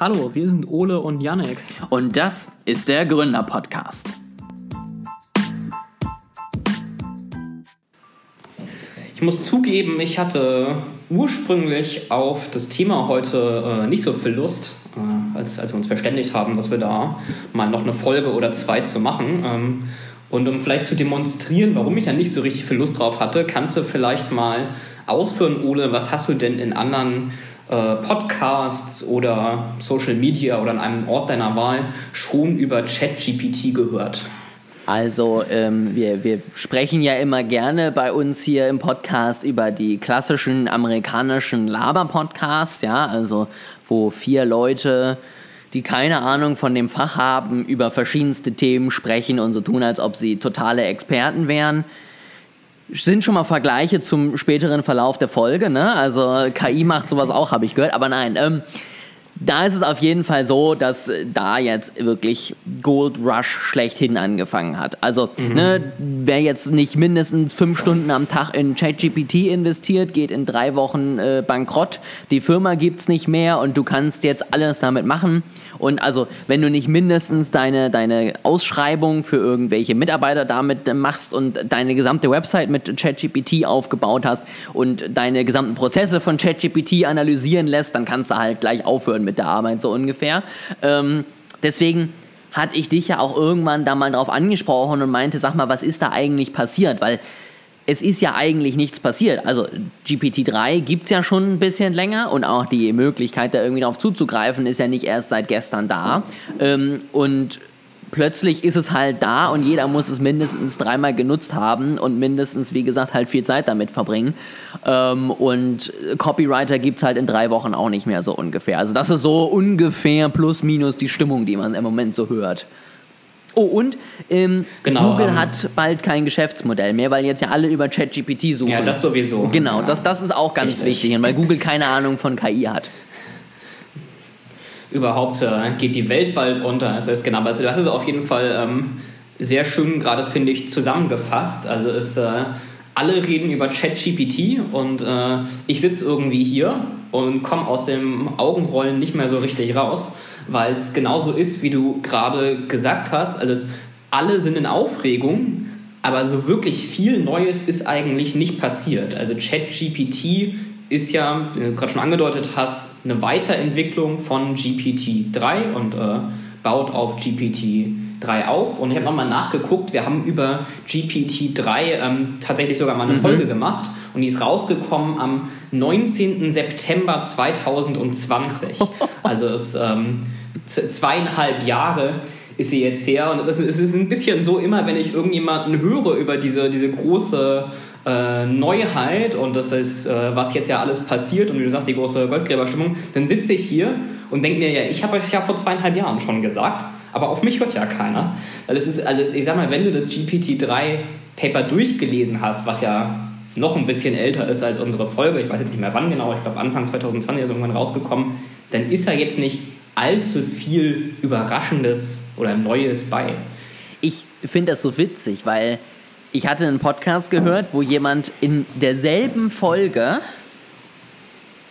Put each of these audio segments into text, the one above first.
Hallo, wir sind Ole und Janek. Und das ist der Gründer-Podcast. Ich muss zugeben, ich hatte ursprünglich auf das Thema heute äh, nicht so viel Lust, äh, als, als wir uns verständigt haben, dass wir da mal noch eine Folge oder zwei zu machen. Ähm, und um vielleicht zu demonstrieren, warum ich da nicht so richtig viel Lust drauf hatte, kannst du vielleicht mal ausführen, Ole, was hast du denn in anderen äh, Podcasts oder Social Media oder an einem Ort deiner Wahl schon über ChatGPT gehört? Also ähm, wir, wir sprechen ja immer gerne bei uns hier im Podcast über die klassischen amerikanischen Laber-Podcasts, ja, also wo vier Leute, die keine Ahnung von dem Fach haben, über verschiedenste Themen sprechen und so tun, als ob sie totale Experten wären sind schon mal Vergleiche zum späteren Verlauf der Folge, ne? Also KI macht sowas auch, habe ich gehört. Aber nein, ähm, da ist es auf jeden Fall so, dass da jetzt wirklich Gold Rush schlechthin angefangen hat. Also, mhm. ne, wer jetzt nicht mindestens fünf Stunden am Tag in ChatGPT investiert, geht in drei Wochen äh, bankrott. Die Firma gibt es nicht mehr und du kannst jetzt alles damit machen. Und also, wenn du nicht mindestens deine, deine Ausschreibung für irgendwelche Mitarbeiter damit machst und deine gesamte Website mit ChatGPT aufgebaut hast und deine gesamten Prozesse von ChatGPT analysieren lässt, dann kannst du halt gleich aufhören mit der Arbeit, so ungefähr. Ähm, deswegen hatte ich dich ja auch irgendwann da mal drauf angesprochen und meinte, sag mal, was ist da eigentlich passiert? Weil es ist ja eigentlich nichts passiert. Also GPT-3 gibt es ja schon ein bisschen länger und auch die Möglichkeit, da irgendwie darauf zuzugreifen, ist ja nicht erst seit gestern da. Ähm, und plötzlich ist es halt da und jeder muss es mindestens dreimal genutzt haben und mindestens, wie gesagt, halt viel Zeit damit verbringen. Ähm, und Copywriter gibt es halt in drei Wochen auch nicht mehr so ungefähr. Also das ist so ungefähr plus minus die Stimmung, die man im Moment so hört. Oh, und ähm, genau, Google ähm, hat bald kein Geschäftsmodell mehr, weil jetzt ja alle über ChatGPT suchen. Ja, das sowieso. Genau, ja. das, das ist auch ganz Richtig. wichtig, weil Google keine Ahnung von KI hat überhaupt äh, geht die Welt bald unter. Das heißt, genau, also das ist auf jeden Fall ähm, sehr schön gerade, finde ich, zusammengefasst. Also es, äh, alle reden über ChatGPT und äh, ich sitze irgendwie hier und komme aus dem Augenrollen nicht mehr so richtig raus, weil es genauso ist, wie du gerade gesagt hast. Also es, alle sind in Aufregung, aber so wirklich viel Neues ist eigentlich nicht passiert. Also ChatGPT ist ja, wie du gerade schon angedeutet hast, eine Weiterentwicklung von GPT-3 und äh, baut auf GPT-3 auf. Und ich habe nochmal nachgeguckt, wir haben über GPT-3 ähm, tatsächlich sogar mal eine mhm. Folge gemacht und die ist rausgekommen am 19. September 2020. also ist ähm, zweieinhalb Jahre ist sie jetzt her und es ist, es ist ein bisschen so immer, wenn ich irgendjemanden höre über diese, diese große äh, Neuheit und dass das, äh, was jetzt ja alles passiert und wie du sagst, die große Goldgräberstimmung, dann sitze ich hier und denke mir, ja, ich habe euch ja vor zweieinhalb Jahren schon gesagt, aber auf mich hört ja keiner. Weil es ist, also ich sag mal, wenn du das GPT-3-Paper durchgelesen hast, was ja noch ein bisschen älter ist als unsere Folge, ich weiß jetzt nicht mehr wann genau, ich glaube Anfang 2020 ist irgendwann rausgekommen, dann ist da jetzt nicht allzu viel Überraschendes oder Neues bei. Ich finde das so witzig, weil ich hatte einen Podcast gehört, wo jemand in derselben Folge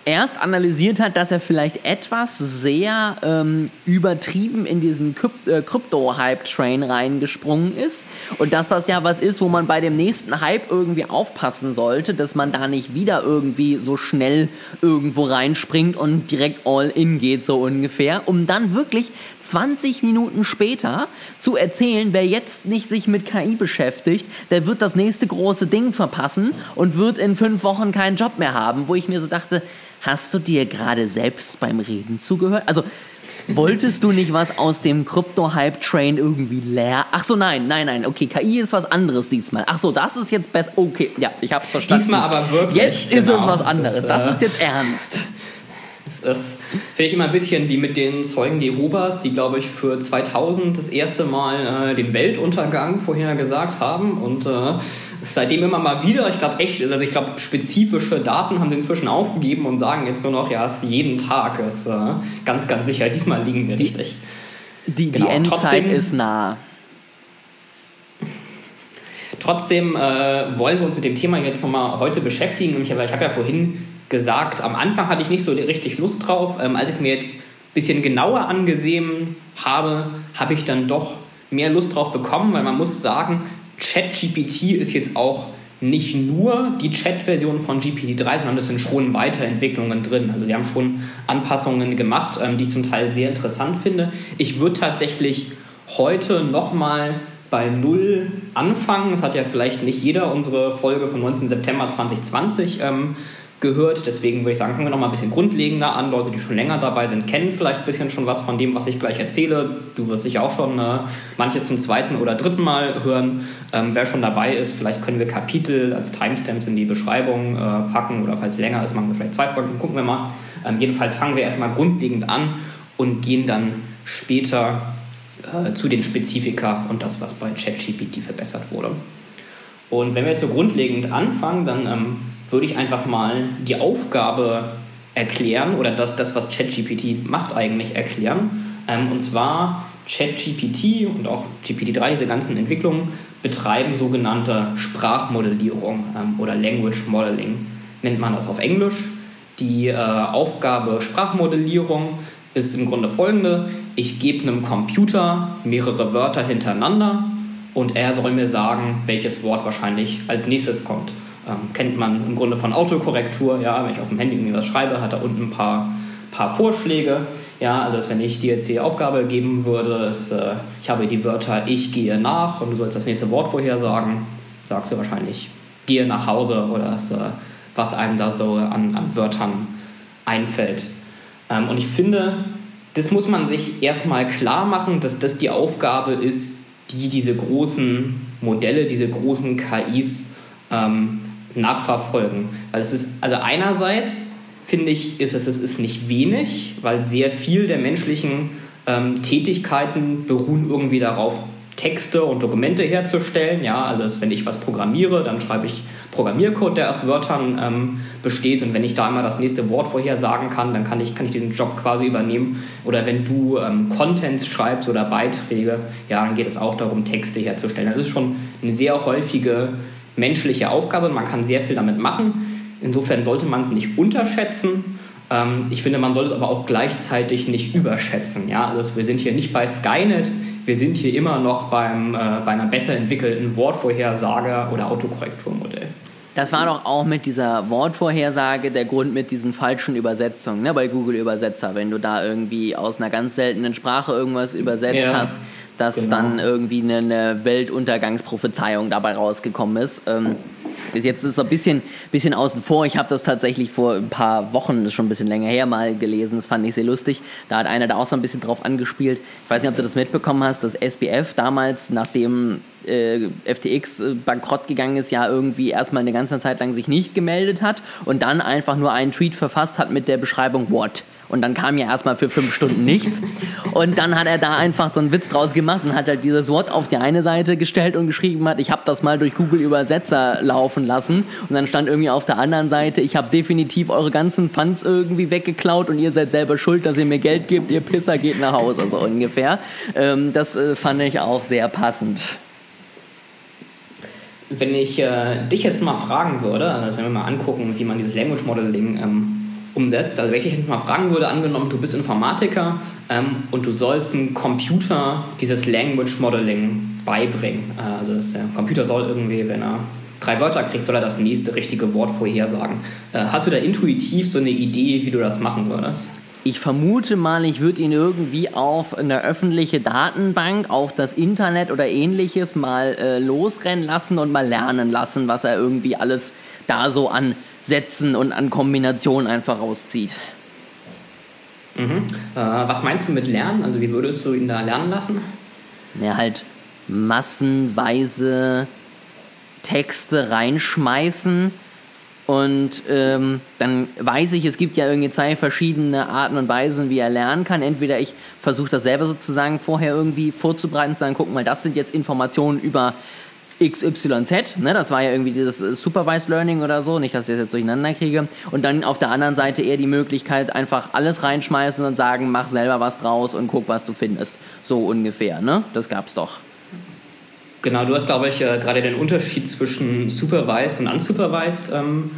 erst analysiert hat, dass er vielleicht etwas sehr ähm, übertrieben in diesen äh, Krypto-Hype-Train reingesprungen ist. Und dass das ja was ist, wo man bei dem nächsten Hype irgendwie aufpassen sollte, dass man da nicht wieder irgendwie so schnell irgendwo reinspringt und direkt all in geht, so ungefähr, um dann wirklich 20 Minuten später zu erzählen, wer jetzt nicht sich mit KI beschäftigt, der wird das nächste große Ding verpassen und wird in fünf Wochen keinen Job mehr haben, wo ich mir so dachte, Hast du dir gerade selbst beim Reden zugehört? Also, wolltest du nicht was aus dem Krypto-Hype-Train irgendwie leer? Ach so, nein, nein, nein. Okay, KI ist was anderes diesmal. Ach so, das ist jetzt besser. Okay, ja, ich hab's verstanden. Diesmal aber wirklich. Jetzt ist genau. es was anderes. Das ist, das ist jetzt ernst. Das finde ich immer ein bisschen wie mit den Zeugen Jehovas, die, glaube ich, für 2000 das erste Mal äh, den Weltuntergang vorhergesagt haben und äh, seitdem immer mal wieder, ich glaube echt, also ich glaube spezifische Daten haben sie inzwischen aufgegeben und sagen jetzt nur noch, ja, es ist jeden Tag, ist äh, ganz, ganz sicher, diesmal liegen wir richtig. Die, genau. die Endzeit Trotzdem, ist nah. Trotzdem äh, wollen wir uns mit dem Thema jetzt nochmal heute beschäftigen. Ich habe, ich habe ja vorhin gesagt, am Anfang hatte ich nicht so richtig Lust drauf. Ähm, als ich es mir jetzt bisschen genauer angesehen habe, habe ich dann doch mehr Lust drauf bekommen, weil man muss sagen, ChatGPT ist jetzt auch nicht nur die Chat-Version von GPT-3, sondern es sind schon Weiterentwicklungen drin. Also sie haben schon Anpassungen gemacht, ähm, die ich zum Teil sehr interessant finde. Ich würde tatsächlich heute nochmal bei Null anfangen. Das hat ja vielleicht nicht jeder unsere Folge vom 19. September 2020 ähm, gehört. Deswegen würde ich sagen, fangen wir noch mal ein bisschen grundlegender an. Leute, die schon länger dabei sind, kennen vielleicht ein bisschen schon was von dem, was ich gleich erzähle. Du wirst sicher auch schon äh, manches zum zweiten oder dritten Mal hören. Ähm, wer schon dabei ist, vielleicht können wir Kapitel als Timestamps in die Beschreibung äh, packen oder falls länger ist, machen wir vielleicht zwei Folgen. Gucken wir mal. Ähm, jedenfalls fangen wir erstmal grundlegend an und gehen dann später äh, zu den Spezifika und das, was bei ChatGPT verbessert wurde. Und wenn wir jetzt so grundlegend anfangen, dann ähm, würde ich einfach mal die Aufgabe erklären oder das, das was ChatGPT macht, eigentlich erklären. Ähm, und zwar ChatGPT und auch GPT-3, diese ganzen Entwicklungen, betreiben sogenannte Sprachmodellierung ähm, oder Language Modeling, nennt man das auf Englisch. Die äh, Aufgabe Sprachmodellierung ist im Grunde folgende. Ich gebe einem Computer mehrere Wörter hintereinander und er soll mir sagen, welches Wort wahrscheinlich als nächstes kommt. Ähm, kennt man im Grunde von Autokorrektur. Ja, wenn ich auf dem Handy irgendwas schreibe, hat er unten ein paar, paar Vorschläge. Ja, also wenn ich dir jetzt die Aufgabe geben würde, ist, äh, ich habe die Wörter ich gehe nach und du sollst das nächste Wort vorhersagen, sagst du wahrscheinlich gehe nach Hause oder das, äh, was einem da so an, an Wörtern einfällt. Ähm, und ich finde, das muss man sich erstmal klar machen, dass das die Aufgabe ist, die diese großen Modelle, diese großen KIs ähm, nachverfolgen. Weil es ist, also einerseits finde ich, ist es, es ist nicht wenig, weil sehr viel der menschlichen ähm, Tätigkeiten beruhen irgendwie darauf, Texte und Dokumente herzustellen. Ja, also wenn ich was programmiere, dann schreibe ich Programmiercode, der aus Wörtern ähm, besteht. Und wenn ich da einmal das nächste Wort vorhersagen kann, dann kann ich, kann ich diesen Job quasi übernehmen. Oder wenn du ähm, Contents schreibst oder Beiträge, ja, dann geht es auch darum, Texte herzustellen. Das ist schon eine sehr häufige menschliche Aufgabe. Man kann sehr viel damit machen. Insofern sollte man es nicht unterschätzen. Ähm, ich finde, man sollte es aber auch gleichzeitig nicht überschätzen. Ja? Also wir sind hier nicht bei Skynet, wir sind hier immer noch beim, äh, bei einer besser entwickelten Wortvorhersage oder Autokorrekturmodell. Das war doch auch mit dieser Wortvorhersage der Grund mit diesen falschen Übersetzungen ne, bei Google Übersetzer. Wenn du da irgendwie aus einer ganz seltenen Sprache irgendwas übersetzt ja, hast, dass genau. dann irgendwie eine, Weltuntergangsprophezeiung dabei rausgekommen ist. Ähm, bis jetzt ist es ein bisschen, bisschen außen vor. Ich habe das tatsächlich vor ein paar Wochen, das ist schon ein bisschen länger her, mal gelesen. Das fand ich sehr lustig. Da hat einer da auch so ein bisschen drauf angespielt. Ich weiß nicht, ob du das mitbekommen hast, dass SBF damals, nachdem äh, FTX äh, bankrott gegangen ist, ja irgendwie erstmal eine ganze Zeit lang sich nicht gemeldet hat und dann einfach nur einen Tweet verfasst hat mit der Beschreibung What? Und dann kam ja erstmal für fünf Stunden nichts. Und dann hat er da einfach so einen Witz draus gemacht und hat halt dieses Wort auf die eine Seite gestellt und geschrieben hat, ich habe das mal durch Google Übersetzer laufen lassen. Und dann stand irgendwie auf der anderen Seite, ich habe definitiv eure ganzen Funds irgendwie weggeklaut und ihr seid selber schuld, dass ihr mir Geld gebt, ihr Pisser geht nach Hause, so ungefähr. Ähm, das äh, fand ich auch sehr passend. Wenn ich äh, dich jetzt mal fragen würde, also wenn wir mal angucken, wie man dieses Language Modeling ähm, umsetzt. Also wenn ich dich mal fragen würde, angenommen, du bist Informatiker ähm, und du sollst einem Computer dieses Language Modeling beibringen. Äh, also der Computer soll irgendwie, wenn er drei Wörter kriegt, soll er das nächste richtige Wort vorhersagen. Äh, hast du da intuitiv so eine Idee, wie du das machen würdest? Ich vermute mal, ich würde ihn irgendwie auf eine öffentliche Datenbank, auf das Internet oder ähnliches mal äh, losrennen lassen und mal lernen lassen, was er irgendwie alles da so an Sätzen und an Kombinationen einfach rauszieht. Mhm. Äh, was meinst du mit Lernen? Also wie würdest du ihn da lernen lassen? Ja, halt massenweise Texte reinschmeißen und ähm, dann weiß ich, es gibt ja irgendwie zwei verschiedene Arten und Weisen, wie er lernen kann. Entweder ich versuche das selber sozusagen vorher irgendwie vorzubereiten, zu sagen, guck mal, das sind jetzt Informationen über XYZ, ne, das war ja irgendwie dieses äh, Supervised Learning oder so, nicht, dass ich das jetzt durcheinander kriege. Und dann auf der anderen Seite eher die Möglichkeit, einfach alles reinschmeißen und sagen, mach selber was draus und guck, was du findest. So ungefähr, ne? Das gab's doch. Genau, du hast, glaube ich, äh, gerade den Unterschied zwischen supervised und unsupervised ähm,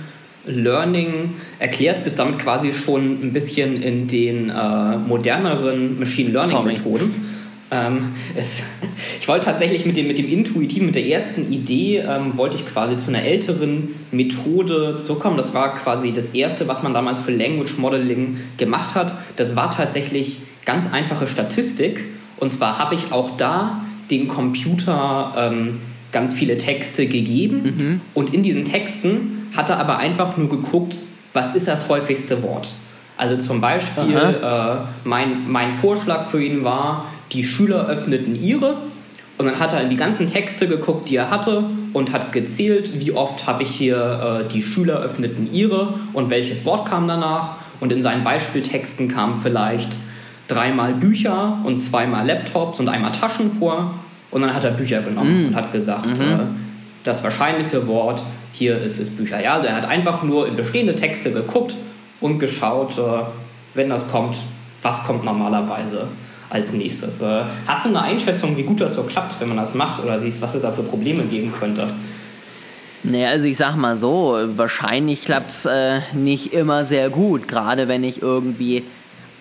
Learning erklärt, bist damit quasi schon ein bisschen in den äh, moderneren Machine Learning Methoden. Ähm, es, ich wollte tatsächlich mit dem, mit dem Intuitiven, mit der ersten Idee, ähm, wollte ich quasi zu einer älteren Methode zurückkommen. Das war quasi das erste, was man damals für Language Modeling gemacht hat. Das war tatsächlich ganz einfache Statistik. Und zwar habe ich auch da dem Computer ähm, ganz viele Texte gegeben mhm. und in diesen Texten hat er aber einfach nur geguckt, was ist das häufigste Wort. Also zum Beispiel, äh, mein, mein Vorschlag für ihn war, die Schüler öffneten ihre und dann hat er in die ganzen Texte geguckt, die er hatte und hat gezählt, wie oft habe ich hier äh, die Schüler öffneten ihre und welches Wort kam danach. Und in seinen Beispieltexten kamen vielleicht dreimal Bücher und zweimal Laptops und einmal Taschen vor. Und dann hat er Bücher genommen mm. und hat gesagt, mhm. äh, das wahrscheinlichste Wort hier ist, ist Bücher. Ja, also er hat einfach nur in bestehende Texte geguckt und geschaut, äh, wenn das kommt, was kommt normalerweise als nächstes. Äh, hast du eine Einschätzung, wie gut das so klappt, wenn man das macht oder was es da für Probleme geben könnte? Naja, also ich sag mal so, wahrscheinlich klappt es äh, nicht immer sehr gut, gerade wenn ich irgendwie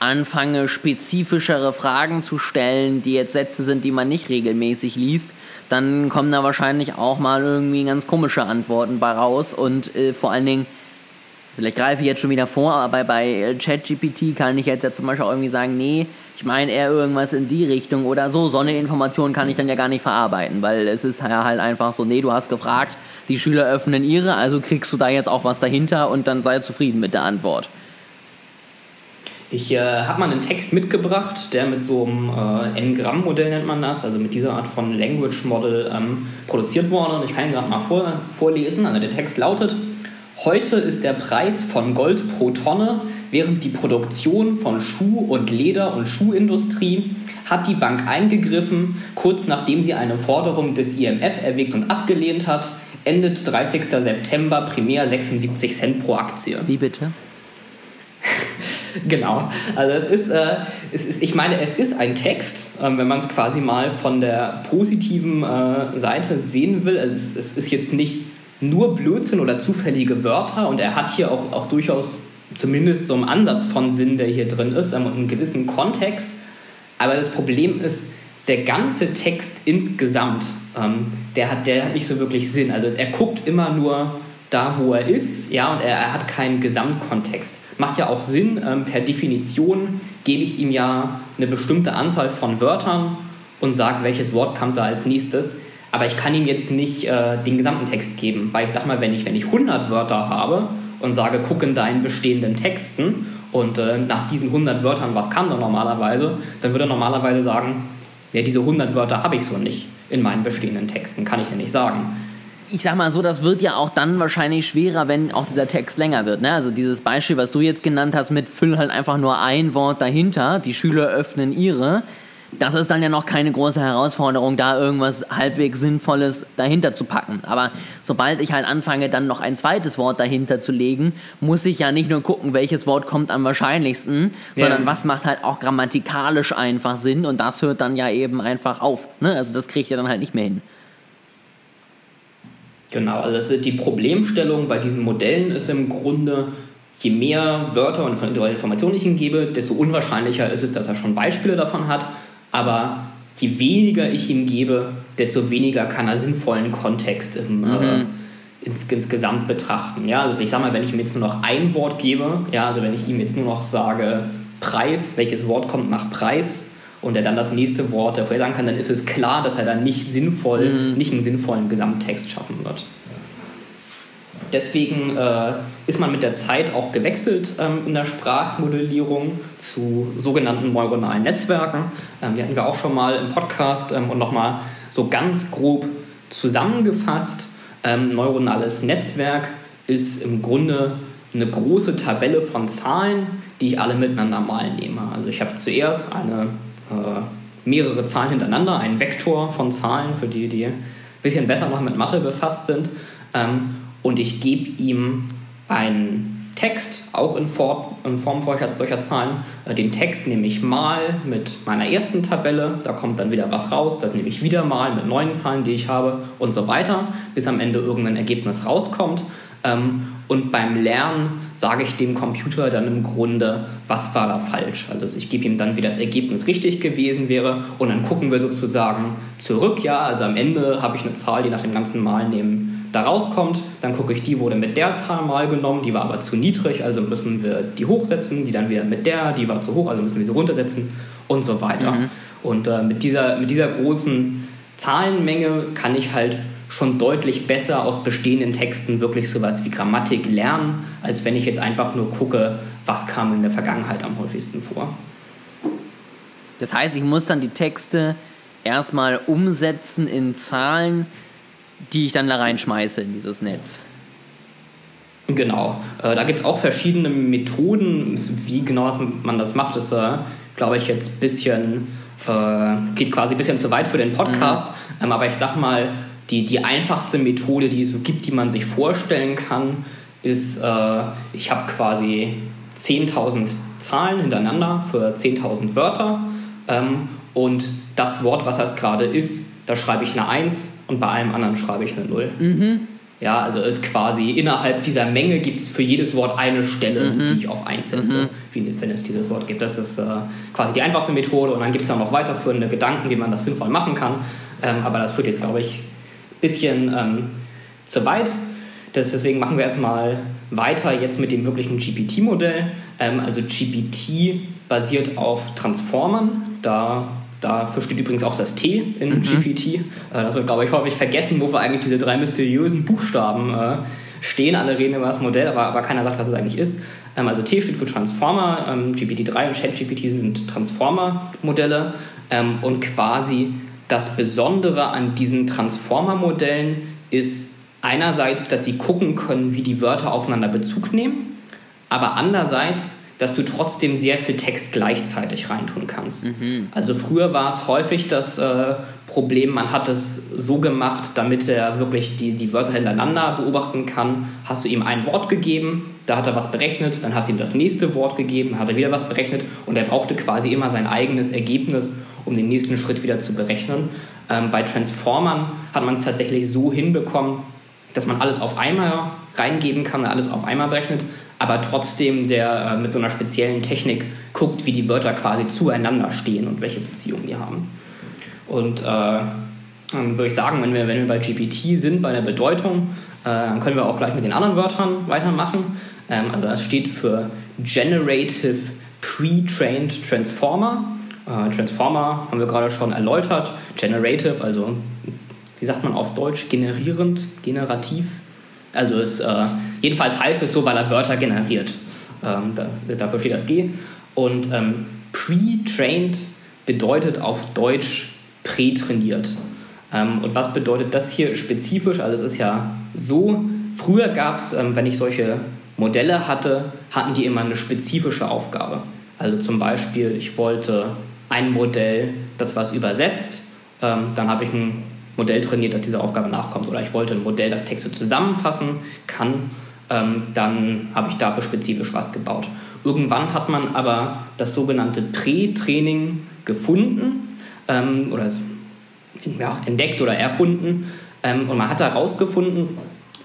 anfange, spezifischere Fragen zu stellen, die jetzt Sätze sind, die man nicht regelmäßig liest, dann kommen da wahrscheinlich auch mal irgendwie ganz komische Antworten bei raus und äh, vor allen Dingen, vielleicht greife ich jetzt schon wieder vor, aber bei, äh, ChatGPT kann ich jetzt ja zum Beispiel auch irgendwie sagen, nee, ich meine eher irgendwas in die Richtung oder so. So eine Information kann ich dann ja gar nicht verarbeiten, weil es ist ja halt einfach so, nee, du hast gefragt, die Schüler öffnen ihre, also kriegst du da jetzt auch was dahinter und dann sei zufrieden mit der Antwort. Ich äh, habe mal einen Text mitgebracht, der mit so einem äh, N-Gramm-Modell nennt man das, also mit dieser Art von Language Model ähm, produziert wurde. Und ich kann ihn gerade mal vor, vorlesen. Also der Text lautet: Heute ist der Preis von Gold pro Tonne, während die Produktion von Schuh- und Leder- und Schuhindustrie hat die Bank eingegriffen, kurz nachdem sie eine Forderung des IMF erwägt und abgelehnt hat. Endet 30. September primär 76 Cent pro Aktie. Wie bitte? genau. Also es ist, äh, es ist, ich meine, es ist ein Text, äh, wenn man es quasi mal von der positiven äh, Seite sehen will. Also es, es, ist jetzt nicht nur Blödsinn oder zufällige Wörter und er hat hier auch, auch durchaus zumindest so einen Ansatz von Sinn, der hier drin ist, ähm, einen gewissen Kontext. Aber das Problem ist, der ganze Text insgesamt, ähm, der, hat, der hat nicht so wirklich Sinn. Also er guckt immer nur da, wo er ist, ja, und er, er hat keinen Gesamtkontext. Macht ja auch Sinn, ähm, per Definition gebe ich ihm ja eine bestimmte Anzahl von Wörtern und sage, welches Wort kommt da als nächstes. Aber ich kann ihm jetzt nicht äh, den gesamten Text geben, weil ich sag mal, wenn ich, wenn ich 100 Wörter habe und sage, guck in deinen bestehenden Texten und äh, nach diesen 100 Wörtern, was kam da normalerweise, dann würde er normalerweise sagen, ja, diese 100 Wörter habe ich so nicht in meinen bestehenden Texten, kann ich ja nicht sagen ich sag mal so, das wird ja auch dann wahrscheinlich schwerer, wenn auch dieser Text länger wird. Ne? Also dieses Beispiel, was du jetzt genannt hast, mit füll halt einfach nur ein Wort dahinter, die Schüler öffnen ihre. Das ist dann ja noch keine große Herausforderung, da irgendwas halbwegs Sinnvolles dahinter zu packen. Aber sobald ich halt anfange, dann noch ein zweites Wort dahinter zu legen, muss ich ja nicht nur gucken, welches Wort kommt am wahrscheinlichsten, ja. sondern was macht halt auch grammatikalisch einfach Sinn und das hört dann ja eben einfach auf. Ne? Also das kriege ich ja dann halt nicht mehr hin. Genau, also die Problemstellung bei diesen Modellen ist im Grunde, je mehr Wörter und Informationen ich ihm gebe, desto unwahrscheinlicher ist es, dass er schon Beispiele davon hat. Aber je weniger ich ihm gebe, desto weniger kann er sinnvollen Kontext im, mhm. äh, ins, insgesamt betrachten. Ja, also ich sage mal, wenn ich ihm jetzt nur noch ein Wort gebe, ja, also wenn ich ihm jetzt nur noch sage Preis, welches Wort kommt nach Preis, und er dann das nächste Wort vorher sagen kann, dann ist es klar, dass er dann nicht sinnvoll, mhm. nicht einen sinnvollen Gesamttext schaffen wird. Deswegen äh, ist man mit der Zeit auch gewechselt ähm, in der Sprachmodellierung zu sogenannten neuronalen Netzwerken. Ähm, die hatten wir auch schon mal im Podcast ähm, und nochmal so ganz grob zusammengefasst. Ähm, neuronales Netzwerk ist im Grunde eine große Tabelle von Zahlen, die ich alle miteinander mal nehme. Also ich habe zuerst eine äh, mehrere Zahlen hintereinander, ein Vektor von Zahlen, für die, die ein bisschen besser noch mit Mathe befasst sind. Ähm, und ich gebe ihm einen Text, auch in Form, in Form solcher Zahlen. Äh, den Text nehme ich mal mit meiner ersten Tabelle, da kommt dann wieder was raus, das nehme ich wieder mal mit neuen Zahlen, die ich habe und so weiter, bis am Ende irgendein Ergebnis rauskommt. Ähm, und beim Lernen sage ich dem Computer dann im Grunde, was war da falsch. Also ich gebe ihm dann, wie das Ergebnis richtig gewesen wäre und dann gucken wir sozusagen zurück. Ja, also am Ende habe ich eine Zahl, die nach dem ganzen Mal nehmen da rauskommt. Dann gucke ich, die wurde mit der Zahl mal genommen, die war aber zu niedrig, also müssen wir die hochsetzen, die dann wieder mit der, die war zu hoch, also müssen wir sie runtersetzen und so weiter. Mhm. Und äh, mit, dieser, mit dieser großen Zahlenmenge kann ich halt schon deutlich besser aus bestehenden Texten wirklich sowas wie Grammatik lernen, als wenn ich jetzt einfach nur gucke, was kam in der Vergangenheit am häufigsten vor. Das heißt, ich muss dann die Texte erstmal umsetzen in Zahlen, die ich dann da reinschmeiße in dieses Netz. Genau, äh, da gibt es auch verschiedene Methoden, wie genau man das macht, ist, äh, glaube ich, jetzt ein bisschen, äh, geht quasi ein bisschen zu weit für den Podcast, mhm. ähm, aber ich sag mal, die, die einfachste Methode, die es so gibt, die man sich vorstellen kann, ist, äh, ich habe quasi 10.000 Zahlen hintereinander für 10.000 Wörter ähm, und das Wort, was das gerade ist, da schreibe ich eine 1 und bei allem anderen schreibe ich eine 0. Mhm. Ja, also ist quasi innerhalb dieser Menge gibt es für jedes Wort eine Stelle, mhm. die ich auf 1 setze, mhm. wie, wenn es dieses Wort gibt. Das ist äh, quasi die einfachste Methode und dann gibt es auch noch weiterführende Gedanken, wie man das sinnvoll machen kann. Ähm, aber das führt jetzt, glaube ich, bisschen ähm, zu weit. Das, deswegen machen wir erstmal weiter jetzt mit dem wirklichen GPT-Modell. Ähm, also GPT basiert auf Transformern. Da, dafür steht übrigens auch das T in mhm. GPT. Äh, das wird, glaube ich, häufig vergessen, wofür eigentlich diese drei mysteriösen Buchstaben äh, stehen. Alle reden über das Modell, aber, aber keiner sagt, was es eigentlich ist. Ähm, also T steht für Transformer. Ähm, GPT-3 und ChatGPT sind Transformer-Modelle. Ähm, und quasi das Besondere an diesen Transformer-Modellen ist einerseits, dass sie gucken können, wie die Wörter aufeinander Bezug nehmen, aber andererseits, dass du trotzdem sehr viel Text gleichzeitig reintun kannst. Mhm. Also früher war es häufig das äh, Problem, man hat es so gemacht, damit er wirklich die, die Wörter hintereinander beobachten kann. Hast du ihm ein Wort gegeben, da hat er was berechnet, dann hast du ihm das nächste Wort gegeben, hat er wieder was berechnet und er brauchte quasi immer sein eigenes Ergebnis, um den nächsten Schritt wieder zu berechnen. Ähm, bei Transformern hat man es tatsächlich so hinbekommen, dass man alles auf einmal reingeben kann, alles auf einmal berechnet, aber trotzdem der äh, mit so einer speziellen Technik guckt, wie die Wörter quasi zueinander stehen und welche Beziehungen die haben. Und äh, würde ich sagen, wenn wir, wenn wir bei GPT sind, bei der Bedeutung, äh, dann können wir auch gleich mit den anderen Wörtern weitermachen. Ähm, also das steht für Generative Pre-Trained Transformer. Äh, Transformer haben wir gerade schon erläutert. Generative, also wie sagt man auf Deutsch? Generierend, generativ. Also es, äh, jedenfalls heißt es so, weil er Wörter generiert. Ähm, da, dafür steht das G. Und ähm, pre-trained bedeutet auf Deutsch prätrainiert. Ähm, und was bedeutet das hier spezifisch? Also es ist ja so, früher gab es, ähm, wenn ich solche Modelle hatte, hatten die immer eine spezifische Aufgabe. Also zum Beispiel, ich wollte ein Modell, das was übersetzt. Ähm, dann habe ich ein Modell trainiert, das dieser Aufgabe nachkommt. Oder ich wollte ein Modell, das Texte zusammenfassen kann. Ähm, dann habe ich dafür spezifisch was gebaut. Irgendwann hat man aber das sogenannte Prä-Training gefunden ähm, oder ja, entdeckt oder erfunden. Ähm, und man hat herausgefunden,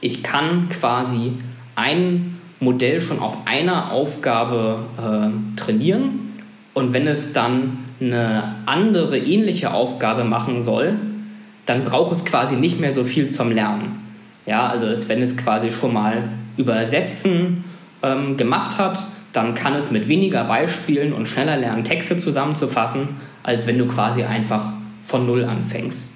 ich kann quasi ein Modell schon auf einer Aufgabe äh, trainieren. Und wenn es dann eine andere ähnliche Aufgabe machen soll, dann braucht es quasi nicht mehr so viel zum Lernen. Ja, also wenn es quasi schon mal Übersetzen ähm, gemacht hat, dann kann es mit weniger Beispielen und schneller lernen, Texte zusammenzufassen, als wenn du quasi einfach von Null anfängst.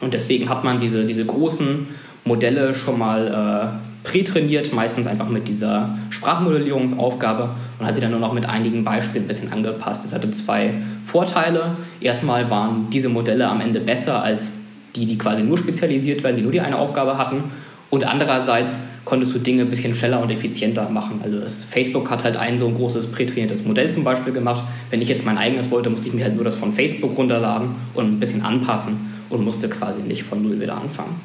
Und deswegen hat man diese, diese großen Modelle schon mal äh, prätrainiert, meistens einfach mit dieser Sprachmodellierungsaufgabe und hat sie dann nur noch mit einigen Beispielen ein bisschen angepasst. Das hatte zwei Vorteile. Erstmal waren diese Modelle am Ende besser als die, die quasi nur spezialisiert werden, die nur die eine Aufgabe hatten. Und andererseits konntest du Dinge ein bisschen schneller und effizienter machen. Also das Facebook hat halt ein so ein großes prätrainiertes Modell zum Beispiel gemacht. Wenn ich jetzt mein eigenes wollte, musste ich mir halt nur das von Facebook runterladen und ein bisschen anpassen und musste quasi nicht von null wieder anfangen.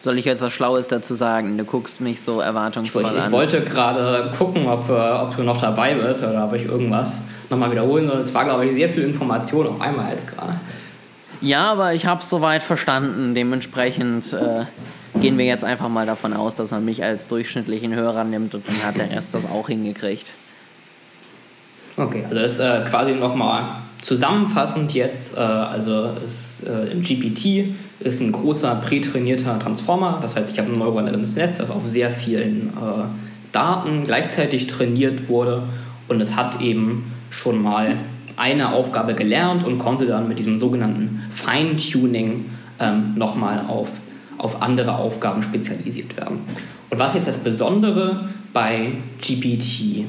Soll ich jetzt was Schlaues dazu sagen? Du guckst mich so erwartungsvoll ich, ich an. Ich wollte gerade gucken, ob, äh, ob du noch dabei bist oder ob ich irgendwas nochmal wiederholen soll. Es war, glaube ich, sehr viel Information auf einmal jetzt gerade. Ja, aber ich habe es soweit verstanden. Dementsprechend äh, gehen wir jetzt einfach mal davon aus, dass man mich als durchschnittlichen Hörer nimmt und dann hat der Rest das auch hingekriegt. Okay, also das ist äh, quasi nochmal zusammenfassend jetzt, äh, also ist, äh, GPT ist ein großer prätrainierter Transformer, das heißt, ich habe ein neuronales Netz, das auf sehr vielen äh, Daten gleichzeitig trainiert wurde und es hat eben schon mal eine Aufgabe gelernt und konnte dann mit diesem sogenannten Feintuning ähm, nochmal auf, auf andere Aufgaben spezialisiert werden. Und was jetzt das Besondere bei GPT-3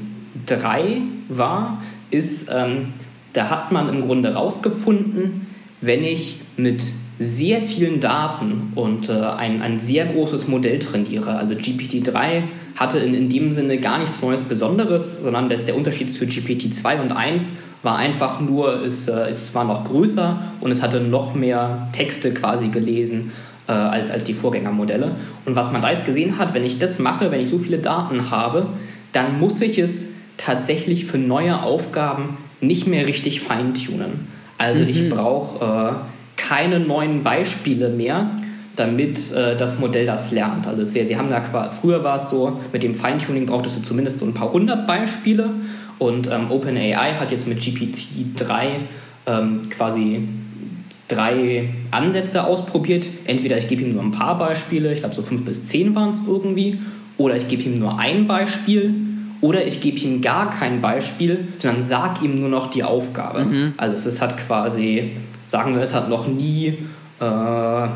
war, ist, ähm, da hat man im Grunde herausgefunden, wenn ich mit sehr vielen Daten und äh, ein, ein sehr großes Modell trainiere. Also GPT-3 hatte in, in dem Sinne gar nichts Neues Besonderes, sondern das, der Unterschied zu GPT-2 und 1 war einfach nur, es, äh, es war noch größer und es hatte noch mehr Texte quasi gelesen äh, als, als die Vorgängermodelle. Und was man da jetzt gesehen hat, wenn ich das mache, wenn ich so viele Daten habe, dann muss ich es tatsächlich für neue Aufgaben nicht mehr richtig feintunen. Also mhm. ich brauche äh, keine neuen Beispiele mehr, damit äh, das Modell das lernt. Also sehr, sie haben da früher war es so, mit dem Feintuning brauchtest du zumindest so ein paar hundert Beispiele und ähm, OpenAI hat jetzt mit GPT-3 ähm, quasi drei Ansätze ausprobiert. Entweder ich gebe ihm nur ein paar Beispiele, ich glaube so fünf bis zehn waren es irgendwie, oder ich gebe ihm nur ein Beispiel oder ich gebe ihm gar kein Beispiel, sondern sage ihm nur noch die Aufgabe. Mhm. Also es hat quasi, sagen wir, es hat noch nie äh,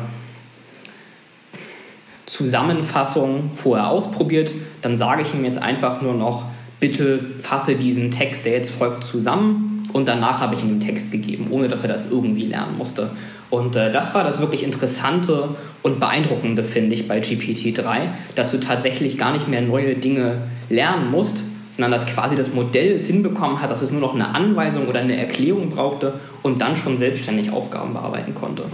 Zusammenfassung vorher ausprobiert. Dann sage ich ihm jetzt einfach nur noch, bitte fasse diesen Text, der jetzt folgt, zusammen. Und danach habe ich ihm den Text gegeben, ohne dass er das irgendwie lernen musste. Und äh, das war das wirklich Interessante und Beeindruckende, finde ich, bei GPT-3, dass du tatsächlich gar nicht mehr neue Dinge lernen musst, sondern dass quasi das Modell es hinbekommen hat, dass es nur noch eine Anweisung oder eine Erklärung brauchte und dann schon selbstständig Aufgaben bearbeiten konnte.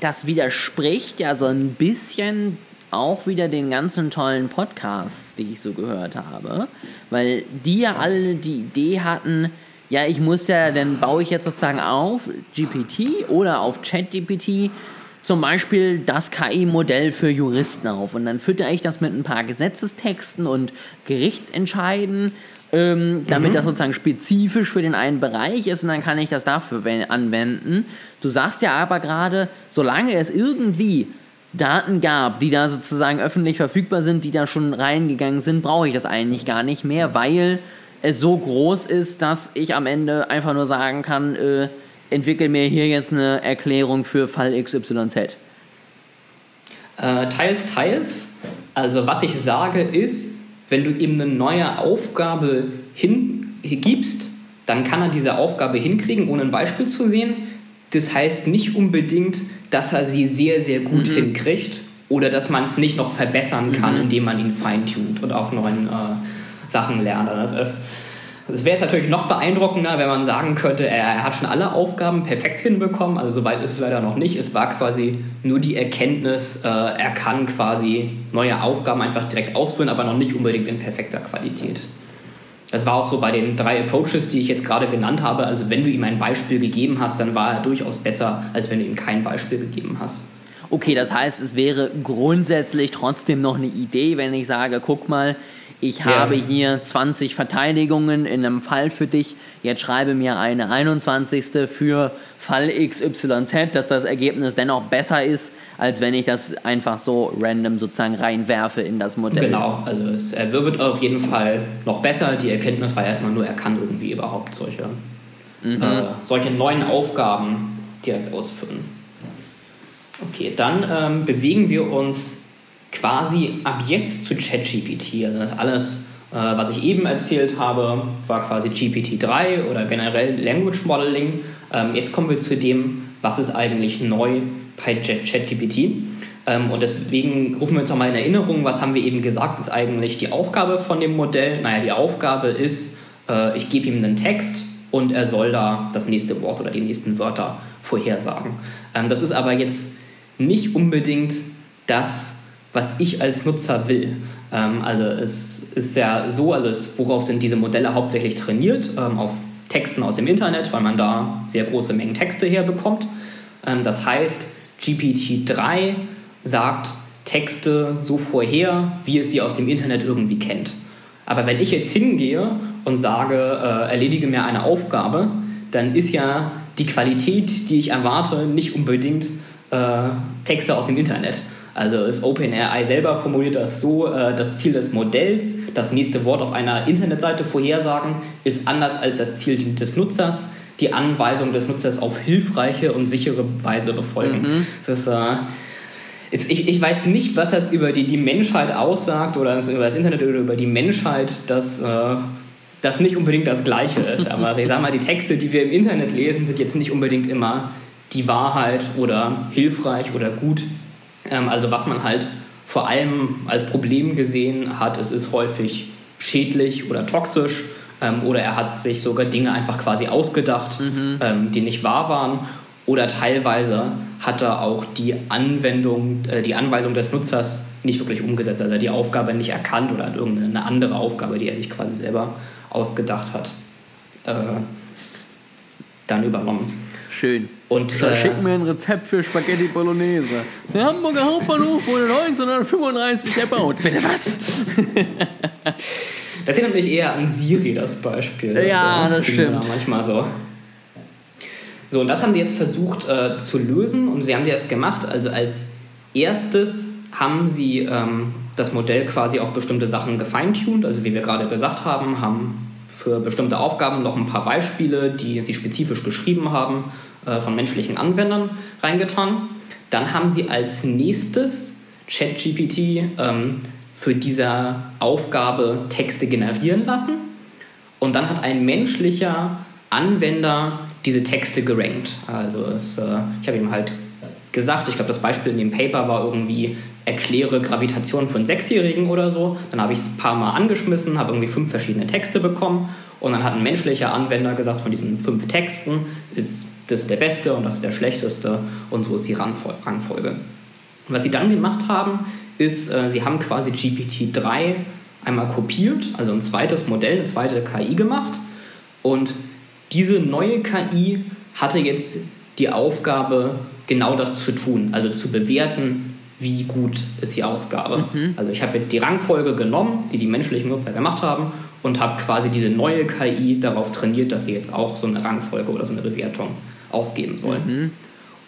Das widerspricht ja so ein bisschen auch wieder den ganzen tollen Podcasts, die ich so gehört habe, weil die ja alle die Idee hatten, ja, ich muss ja, dann baue ich jetzt sozusagen auf GPT oder auf ChatGPT zum Beispiel das KI-Modell für Juristen auf und dann fütter ich das mit ein paar Gesetzestexten und Gerichtsentscheiden, ähm, damit mhm. das sozusagen spezifisch für den einen Bereich ist und dann kann ich das dafür anwenden. Du sagst ja aber gerade, solange es irgendwie Daten gab, die da sozusagen öffentlich verfügbar sind, die da schon reingegangen sind, brauche ich das eigentlich gar nicht mehr, weil es so groß ist, dass ich am Ende einfach nur sagen kann, äh, entwickel mir hier jetzt eine Erklärung für Fall XYZ. Äh, teils, teils. Also was ich sage ist, wenn du ihm eine neue Aufgabe hingibst, dann kann er diese Aufgabe hinkriegen, ohne ein Beispiel zu sehen. Das heißt nicht unbedingt, dass er sie sehr, sehr gut mhm. hinkriegt oder dass man es nicht noch verbessern kann, mhm. indem man ihn feintunt und auf neuen äh, Sachen lernt. Das ist es wäre jetzt natürlich noch beeindruckender, wenn man sagen könnte, er, hat schon alle Aufgaben perfekt hinbekommen. Also soweit ist es leider noch nicht. Es war quasi nur die Erkenntnis, äh, er kann quasi neue Aufgaben einfach direkt ausführen, aber noch nicht unbedingt in perfekter Qualität. Das war auch so bei den drei Approaches, die ich jetzt gerade genannt habe. Also wenn du ihm ein Beispiel gegeben hast, dann war er durchaus besser, als wenn du ihm kein Beispiel gegeben hast. Okay, das heißt, es wäre grundsätzlich trotzdem noch eine Idee, wenn ich sage, guck mal, ich ja. habe hier 20 Verteidigungen in einem Fall für dich, jetzt schreibe mir eine 21. für Fall XYZ, dass das Ergebnis dennoch besser ist, als wenn ich das einfach so random sozusagen reinwerfe in das Modell. Genau, also es wird auf jeden Fall noch besser. Die Erkenntnis war erstmal nur, er kann irgendwie überhaupt solche, mhm. äh, solche neuen Aufgaben direkt ausführen. Okay, dann ähm, bewegen wir uns quasi ab jetzt zu ChatGPT. Also das alles, äh, was ich eben erzählt habe, war quasi GPT-3 oder generell Language Modeling. Ähm, jetzt kommen wir zu dem, was ist eigentlich neu bei ChatGPT. Ähm, und deswegen rufen wir uns nochmal in Erinnerung, was haben wir eben gesagt, ist eigentlich die Aufgabe von dem Modell. Naja, die Aufgabe ist, äh, ich gebe ihm einen Text und er soll da das nächste Wort oder die nächsten Wörter vorhersagen. Ähm, das ist aber jetzt nicht unbedingt das, was ich als Nutzer will. Ähm, also es ist ja so, also es, worauf sind diese Modelle hauptsächlich trainiert? Ähm, auf Texten aus dem Internet, weil man da sehr große Mengen Texte herbekommt. Ähm, das heißt, GPT-3 sagt, Texte so vorher, wie es sie aus dem Internet irgendwie kennt. Aber wenn ich jetzt hingehe und sage, äh, erledige mir eine Aufgabe, dann ist ja die Qualität, die ich erwarte, nicht unbedingt äh, Texte aus dem Internet. Also ist OpenAI selber formuliert das so, äh, das Ziel des Modells, das nächste Wort auf einer Internetseite vorhersagen, ist anders als das Ziel des Nutzers, die Anweisung des Nutzers auf hilfreiche und sichere Weise befolgen. Mhm. Das ist, äh, ist, ich, ich weiß nicht, was das über die, die Menschheit aussagt oder das, über das Internet oder über die Menschheit, dass äh, das nicht unbedingt das Gleiche ist. Aber ich sage mal, die Texte, die wir im Internet lesen, sind jetzt nicht unbedingt immer die Wahrheit oder hilfreich oder gut. Ähm, also was man halt vor allem als Problem gesehen hat, es ist häufig schädlich oder toxisch ähm, oder er hat sich sogar Dinge einfach quasi ausgedacht, mhm. ähm, die nicht wahr waren. Oder teilweise hat er auch die Anwendung, äh, die Anweisung des Nutzers nicht wirklich umgesetzt, also die Aufgabe nicht erkannt oder hat irgendeine andere Aufgabe, die er sich quasi selber ausgedacht hat, äh, dann übernommen. Schön. Und äh, schick mir ein Rezept für Spaghetti Bolognese. Der Hamburger Hauptbahnhof wurde 1935 erbaut. Bitte was? das erinnert mich eher an Siri, das Beispiel. Das ja, das stimmt. Manchmal so. So, und das haben die jetzt versucht äh, zu lösen und sie haben das gemacht. Also als erstes haben sie ähm, das Modell quasi auf bestimmte Sachen gefeintuned. Also wie wir gerade gesagt haben, haben für bestimmte Aufgaben noch ein paar Beispiele, die sie spezifisch geschrieben haben, äh, von menschlichen Anwendern reingetan. Dann haben sie als nächstes ChatGPT ähm, für diese Aufgabe Texte generieren lassen. Und dann hat ein menschlicher Anwender diese Texte gerankt. Also es, äh, ich habe ihm halt gesagt, ich glaube, das Beispiel in dem Paper war irgendwie, erkläre Gravitation von Sechsjährigen oder so. Dann habe ich es ein paar Mal angeschmissen, habe irgendwie fünf verschiedene Texte bekommen und dann hat ein menschlicher Anwender gesagt, von diesen fünf Texten ist das der beste und das ist der schlechteste und so ist die Rangfolge. Was sie dann gemacht haben, ist, äh, sie haben quasi GPT-3 einmal kopiert, also ein zweites Modell, eine zweite KI gemacht und diese neue KI hatte jetzt die Aufgabe, genau das zu tun, also zu bewerten, wie gut ist die Ausgabe. Mhm. Also ich habe jetzt die Rangfolge genommen, die die menschlichen Nutzer gemacht haben und habe quasi diese neue KI darauf trainiert, dass sie jetzt auch so eine Rangfolge oder so eine Bewertung ausgeben soll. Mhm.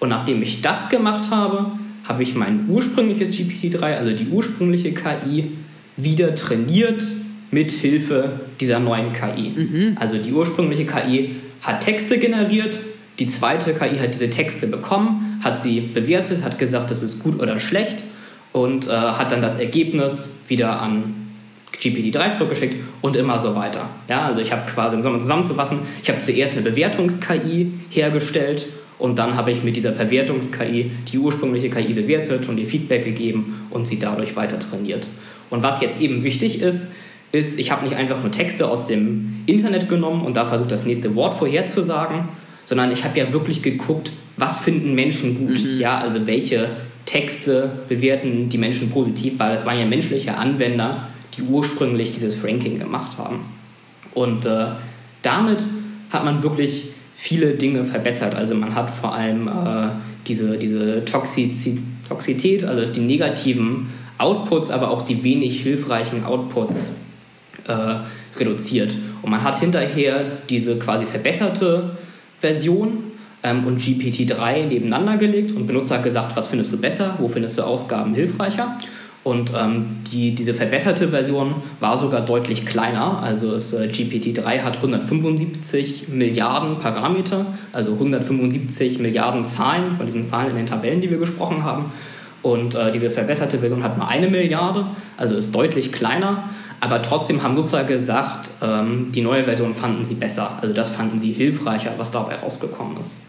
Und nachdem ich das gemacht habe, habe ich mein ursprüngliches GPT-3, also die ursprüngliche KI, wieder trainiert mit Hilfe dieser neuen KI. Mhm. Also die ursprüngliche KI hat Texte generiert, die zweite KI hat diese Texte bekommen, hat sie bewertet, hat gesagt, das ist gut oder schlecht und äh, hat dann das Ergebnis wieder an GPT-3 zurückgeschickt und immer so weiter. Ja, also ich habe quasi, um es zusammenzufassen, ich habe zuerst eine Bewertungs-KI hergestellt und dann habe ich mit dieser Bewertungs-KI die ursprüngliche KI bewertet und ihr Feedback gegeben und sie dadurch weiter trainiert. Und was jetzt eben wichtig ist, ist, ich habe nicht einfach nur Texte aus dem Internet genommen und da versucht, das nächste Wort vorherzusagen, sondern ich habe ja wirklich geguckt, was finden Menschen gut. Mhm. Ja, also welche Texte bewerten die Menschen positiv, weil es waren ja menschliche Anwender, die ursprünglich dieses Ranking gemacht haben. Und äh, damit hat man wirklich viele Dinge verbessert. Also man hat vor allem äh, diese, diese Toxizität, also die negativen Outputs, aber auch die wenig hilfreichen Outputs äh, reduziert. Und man hat hinterher diese quasi verbesserte Version ähm, und GPT-3 nebeneinander gelegt und Benutzer gesagt, was findest du besser, wo findest du Ausgaben hilfreicher. Und ähm, die, diese verbesserte Version war sogar deutlich kleiner. Also das äh, GPT-3 hat 175 Milliarden Parameter, also 175 Milliarden Zahlen von diesen Zahlen in den Tabellen, die wir gesprochen haben. Und äh, diese verbesserte Version hat nur eine Milliarde, also ist deutlich kleiner. Aber trotzdem haben Nutzer gesagt, ähm, die neue Version fanden sie besser. Also das fanden sie hilfreicher, was dabei rausgekommen ist.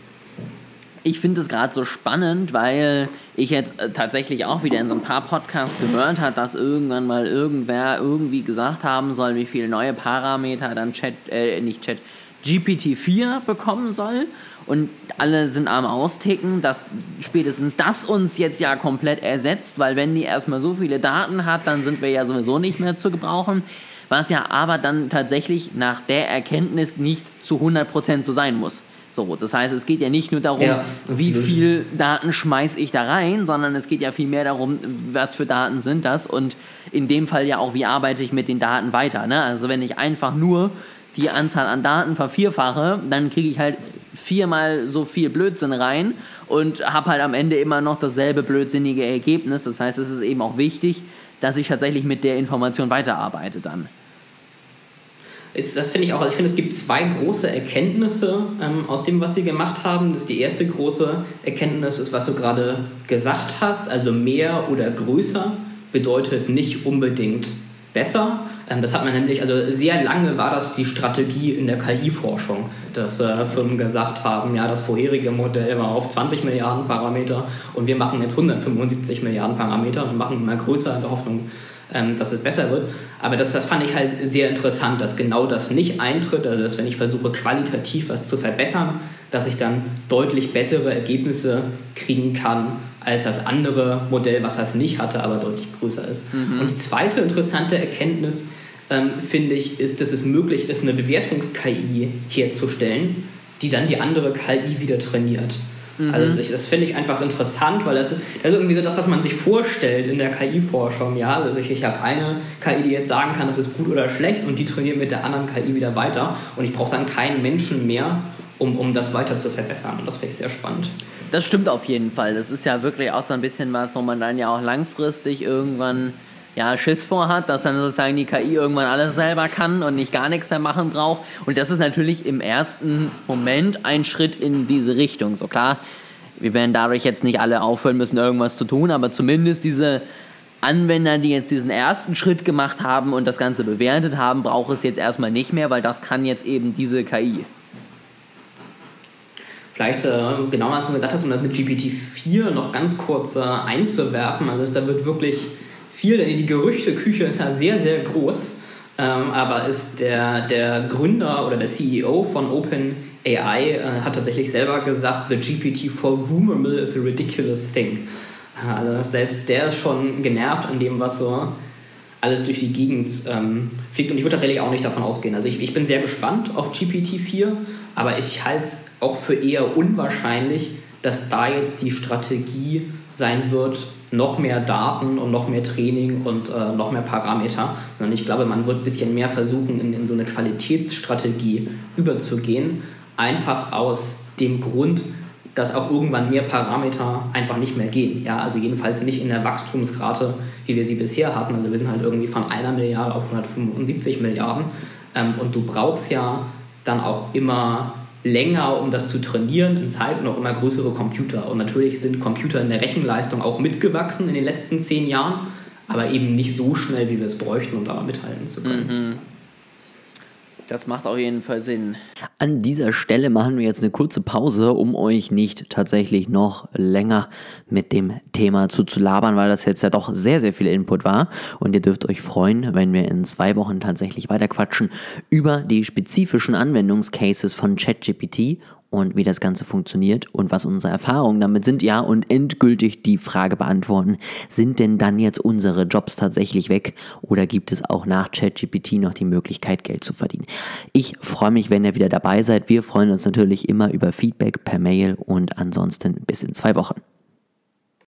Ich finde es gerade so spannend, weil ich jetzt äh, tatsächlich auch wieder in so ein paar Podcasts gehört habe, dass irgendwann mal irgendwer irgendwie gesagt haben soll, wie viele neue Parameter dann Chat, äh, nicht Chat, GPT-4 bekommen soll und alle sind am Austicken, dass spätestens das uns jetzt ja komplett ersetzt, weil wenn die erstmal so viele Daten hat, dann sind wir ja sowieso nicht mehr zu gebrauchen. Was ja aber dann tatsächlich nach der Erkenntnis nicht zu 100% so sein muss. So, das heißt, es geht ja nicht nur darum, Ja, wie viel Daten schmeiß ich da rein, sondern es geht ja viel mehr darum, was für Daten sind das und in dem Fall ja auch, wie arbeite ich mit den Daten weiter. Ne? Also wenn ich einfach nur die Anzahl an Daten vervierfache, dann kriege ich halt viermal so viel Blödsinn rein und habe halt am Ende immer noch dasselbe blödsinnige Ergebnis. Das heißt, es ist eben auch wichtig, dass ich tatsächlich mit der Information weiterarbeite dann. Ist, das finde ich auch, also ich finde, es gibt zwei große Erkenntnisse ähm, aus dem, was sie gemacht haben. Das die erste große Erkenntnis, ist, was du gerade gesagt hast, also mehr oder größer bedeutet nicht unbedingt besser. Ähm, das hat man nämlich, also sehr lange war das die Strategie in der KI-Forschung, dass äh, Firmen gesagt haben, ja, das vorherige Modell war auf 20 Milliarden Parameter und wir machen jetzt 175 Milliarden Parameter und machen immer größer in der Hoffnung, ähm, dass es besser wird. Aber das, das fand ich halt sehr interessant, dass genau das nicht eintritt, also dass wenn ich versuche, qualitativ was zu verbessern, dass ich dann deutlich bessere Ergebnisse kriegen kann als das andere Modell, was das nicht hatte, aber deutlich größer ist. Und die zweite interessante Erkenntnis, ähm, finde ich, ist, dass es möglich ist, eine Bewertungs-KI herzustellen, die dann die andere KI wieder trainiert. Also ich, das finde ich einfach interessant, weil das, das ist irgendwie so das, was man sich vorstellt in der KI-Forschung. Ja? Also ich, ich habe eine KI, die jetzt sagen kann, das ist gut oder schlecht und die trainiert mit der anderen KI wieder weiter und ich brauche dann keinen Menschen mehr, um, um das weiter zu verbessern. Und das finde ich sehr spannend. Das stimmt auf jeden Fall. Das ist ja wirklich auch so ein bisschen was, wo man dann ja auch langfristig irgendwann ja, Schiss vor hat, dass dann sozusagen die KI irgendwann alles selber kann und nicht gar nichts mehr machen braucht. Und das ist natürlich im ersten Moment ein Schritt in diese Richtung. So klar, wir werden dadurch jetzt nicht alle aufhören müssen, irgendwas zu tun, aber zumindest diese Anwender, die jetzt diesen ersten Schritt gemacht haben und das Ganze bewertet haben, braucht es jetzt erstmal nicht mehr, weil das kann jetzt eben diese KI. Vielleicht, äh, genau was du gesagt hast, um das mit GPT-4 noch ganz kurz äh, einzuwerfen. Also da wird wirklich viel, denn die Gerüchteküche ist ja sehr, sehr groß. Ähm, aber ist der, der Gründer oder der CEO von OpenAI äh, hat tatsächlich selber gesagt, the GPT-4 rumor mill is a ridiculous thing. Äh, Also selbst der ist schon genervt an dem, was so alles durch die Gegend ähm, fliegt. Und ich würde tatsächlich auch nicht davon ausgehen. Also ich, ich bin sehr gespannt auf GPT-4, aber ich halte es auch für eher unwahrscheinlich, dass da jetzt die Strategie sein wird, noch mehr Daten und noch mehr Training und äh, noch mehr Parameter, sondern ich glaube, man wird ein bisschen mehr versuchen, in, in so eine Qualitätsstrategie überzugehen, einfach aus dem Grund, dass auch irgendwann mehr Parameter einfach nicht mehr gehen. Ja, also jedenfalls nicht in der Wachstumsrate, wie wir sie bisher hatten. Also wir sind halt irgendwie von einer Milliarde auf 175 Milliarden. Ähm, und du brauchst ja dann auch immer länger, um das zu trainieren, in Zeit und auch immer größere Computer. Und natürlich sind Computer in der Rechenleistung auch mitgewachsen in den letzten zehn Jahren, aber eben nicht so schnell, wie wir es bräuchten, um da mithalten zu können. Das macht auf jeden Fall Sinn. An dieser Stelle machen wir jetzt eine kurze Pause, um euch nicht tatsächlich noch länger mit dem Thema zuzulabern, weil das jetzt ja doch sehr, sehr viel Input war. Und ihr dürft euch freuen, wenn wir in zwei Wochen tatsächlich weiter quatschen über die spezifischen Anwendungscases von ChatGPT und wie das Ganze funktioniert und was unsere Erfahrungen damit sind. Ja, und endgültig die Frage beantworten, sind denn dann jetzt unsere Jobs tatsächlich weg oder gibt es auch nach ChatGPT noch die Möglichkeit, Geld zu verdienen? Ich freue mich, wenn ihr wieder dabei seid. Wir freuen uns natürlich immer über Feedback per Mail und ansonsten bis in zwei Wochen.